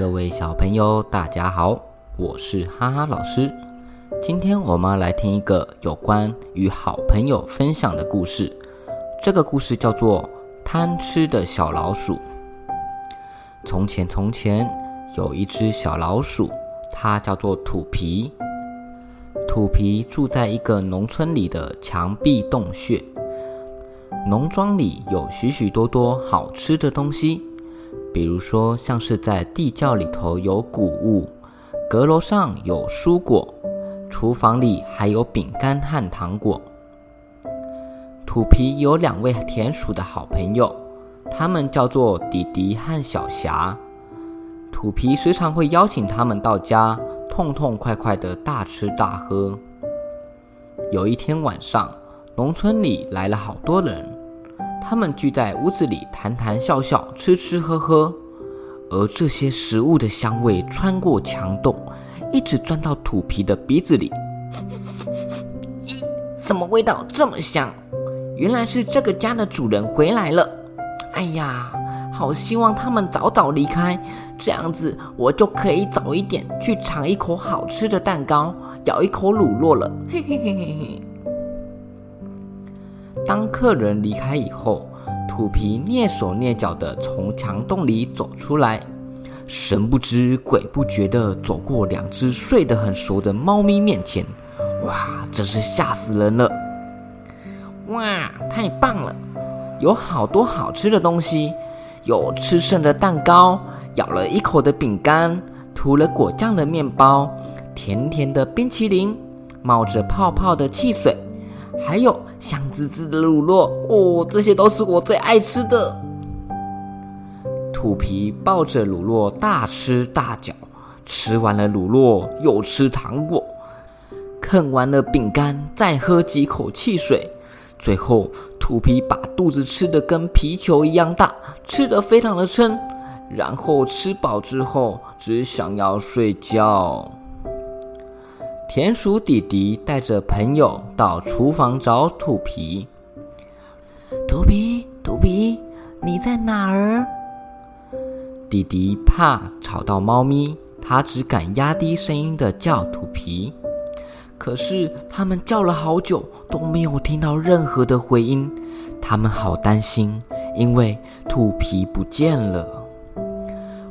各位小朋友，大家好，我是哈哈老师。今天我们来听一个有关与好朋友分享的故事。这个故事叫做《贪吃的小老鼠》。从前，从前有一只小老鼠，它叫做土皮。土皮住在一个农村里的墙壁洞穴。农庄里有许许多多好吃的东西。比如说，像是在地窖里头有谷物，阁楼上有蔬果，厨房里还有饼干和糖果。土皮有两位田鼠的好朋友，他们叫做迪迪和小霞。土皮时常会邀请他们到家，痛痛快快的大吃大喝。有一天晚上，农村里来了好多人。他们聚在屋子里谈谈笑笑，吃吃喝喝，而这些食物的香味穿过墙洞，一直钻到土皮的鼻子里。咦，什么味道这么香？原来是这个家的主人回来了。哎呀，好希望他们早早离开，这样子我就可以早一点去尝一口好吃的蛋糕，咬一口乳酪了。嘿嘿嘿嘿嘿。当客人离开以后，土皮蹑手蹑脚地从墙洞里走出来，神不知鬼不觉地走过两只睡得很熟的猫咪面前。哇，真是吓死人了！哇，太棒了，有好多好吃的东西，有吃剩的蛋糕，咬了一口的饼干，涂了果酱的面包，甜甜的冰淇淋，冒着泡泡的汽水。还有香滋滋的乳酪哦，这些都是我最爱吃的。土皮抱着乳酪大吃大嚼，吃完了乳酪又吃糖果，啃完了饼干再喝几口汽水，最后土皮把肚子吃的跟皮球一样大，吃的非常的撑，然后吃饱之后只想要睡觉。田鼠弟弟带着朋友到厨房找土皮。土皮，土皮，你在哪儿？弟弟怕吵到猫咪，他只敢压低声音的叫土皮。可是他们叫了好久都没有听到任何的回音，他们好担心，因为土皮不见了。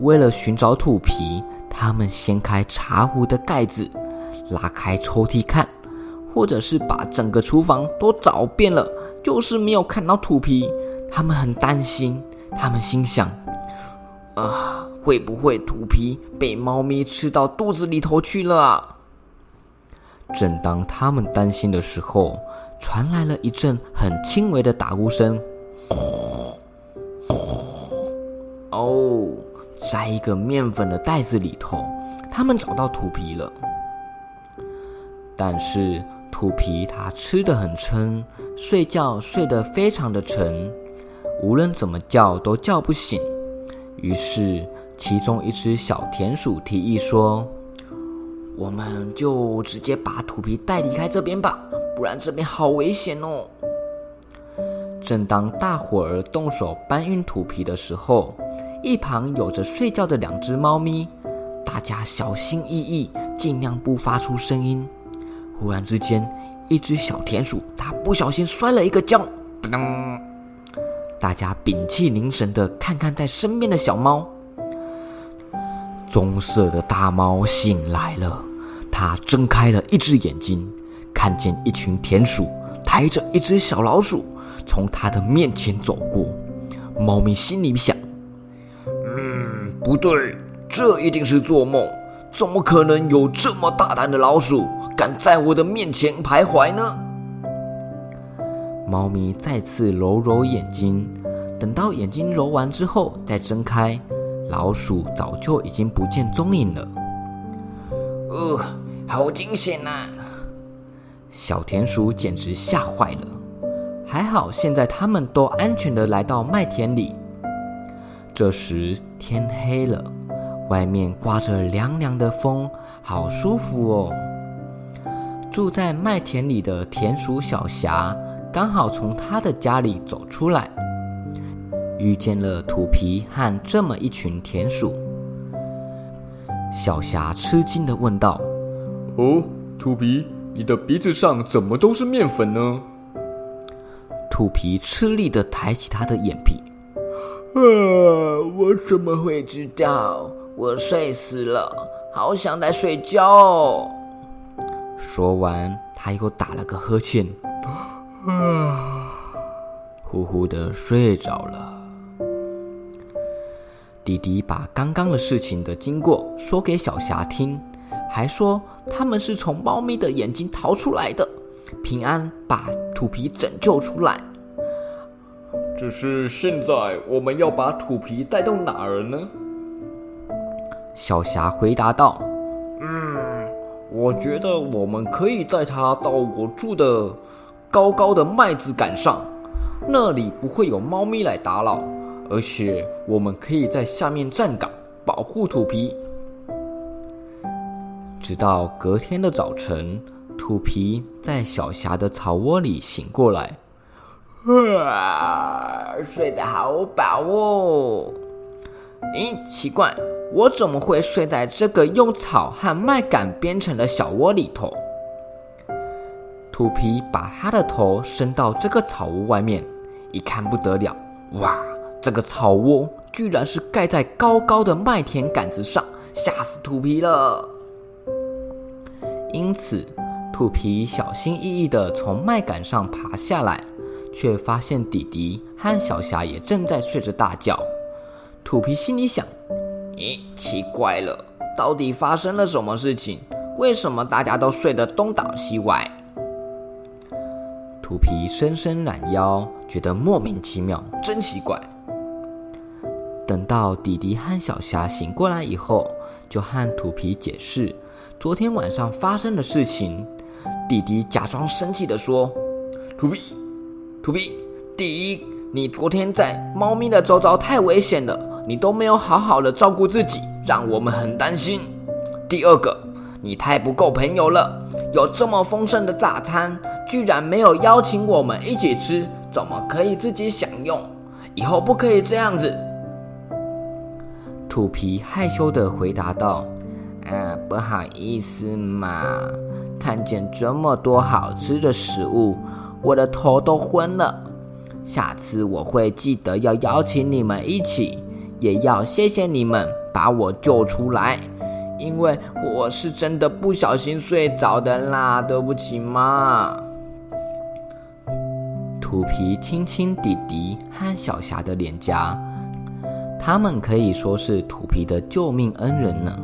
为了寻找土皮，他们掀开茶壶的盖子。拉开抽屉看，或者是把整个厨房都找遍了，就是没有看到土皮。他们很担心，他们心想：啊，会不会土皮被猫咪吃到肚子里头去了啊？正当他们担心的时候，传来了一阵很轻微的打呼声。哦，在一个面粉的袋子里头，他们找到土皮了。但是土皮它吃得很撑，睡觉睡得非常的沉，无论怎么叫都叫不醒。于是其中一只小田鼠提议说：“我们就直接把土皮带离开这边吧，不然这边好危险哦。”正当大伙儿动手搬运土皮的时候，一旁有着睡觉的两只猫咪，大家小心翼翼，尽量不发出声音。忽然之间，一只小田鼠，它不小心摔了一个跤，噔！大家屏气凝神的看看在身边的小猫。棕色的大猫醒来了，它睁开了一只眼睛，看见一群田鼠抬着一只小老鼠从它的面前走过。猫咪心里想：嗯，不对，这一定是做梦。怎么可能有这么大胆的老鼠敢在我的面前徘徊呢？猫咪再次揉揉眼睛，等到眼睛揉完之后再睁开，老鼠早就已经不见踪影了。呃，好惊险呐！小田鼠简直吓坏了。还好现在他们都安全的来到麦田里。这时天黑了，外面刮着凉凉的风，好舒服哦。住在麦田里的田鼠小霞刚好从他的家里走出来，遇见了土皮和这么一群田鼠。小霞吃惊的问道：“哦，土皮，你的鼻子上怎么都是面粉呢？”土皮吃力的抬起他的眼皮。啊！我怎么会知道？我睡死了，好想再睡觉。说完，他又打了个呵欠，啊，呼呼的睡着了。弟弟把刚刚的事情的经过说给小霞听，还说他们是从猫咪的眼睛逃出来的，平安把土皮拯救出来。只是现在我们要把土皮带到哪儿呢？小霞回答道：“嗯，我觉得我们可以带它到我住的高高的麦子杆上，那里不会有猫咪来打扰，而且我们可以在下面站岗保护土皮。”直到隔天的早晨，土皮在小霞的草窝里醒过来。啊，睡得好饱哦！咦，奇怪，我怎么会睡在这个用草和麦秆编成的小窝里头？土皮把他的头伸到这个草窝外面，一看不得了，哇，这个草窝居然是盖在高高的麦田杆子上，吓死土皮了。因此，土皮小心翼翼地从麦秆上爬下来。却发现弟弟和小霞也正在睡着大觉。土皮心里想：“咦，奇怪了，到底发生了什么事情？为什么大家都睡得东倒西歪？”土皮伸伸懒腰，觉得莫名其妙，真奇怪。等到弟弟和小霞醒过来以后，就和土皮解释昨天晚上发生的事情。弟弟假装生气地说：“土皮。”土皮，第一，你昨天在猫咪的周遭太危险了，你都没有好好的照顾自己，让我们很担心。第二个，你太不够朋友了，有这么丰盛的大餐，居然没有邀请我们一起吃，怎么可以自己享用？以后不可以这样子。土皮害羞的回答道：“啊，不好意思嘛，看见这么多好吃的食物。”我的头都昏了，下次我会记得要邀请你们一起，也要谢谢你们把我救出来，因为我是真的不小心睡着的啦，对不起嘛。土皮亲亲弟弟和小霞的脸颊，他们可以说是土皮的救命恩人呢。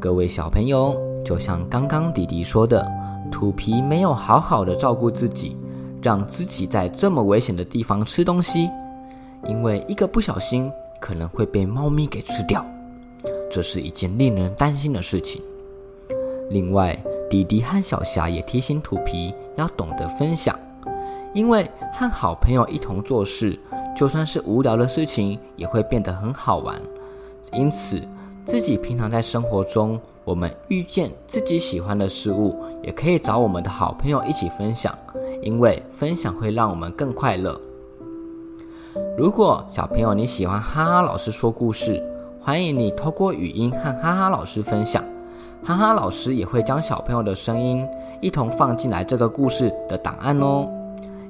各位小朋友，就像刚刚弟弟说的。土皮没有好好的照顾自己，让自己在这么危险的地方吃东西，因为一个不小心可能会被猫咪给吃掉，这是一件令人担心的事情。另外，弟弟和小霞也提醒土皮要懂得分享，因为和好朋友一同做事，就算是无聊的事情也会变得很好玩。因此，自己平常在生活中。我们遇见自己喜欢的事物，也可以找我们的好朋友一起分享，因为分享会让我们更快乐。如果小朋友你喜欢哈哈老师说故事，欢迎你透过语音和哈哈老师分享，哈哈老师也会将小朋友的声音一同放进来这个故事的档案哦。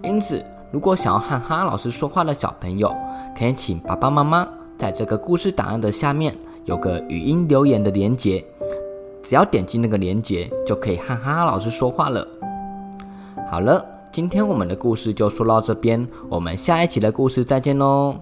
因此，如果想要和哈哈老师说话的小朋友，可以请爸爸妈妈在这个故事档案的下面有个语音留言的连结。只要点击那个链接，就可以和哈哈老师说话了。好了，今天我们的故事就说到这边，我们下一期的故事再见喽。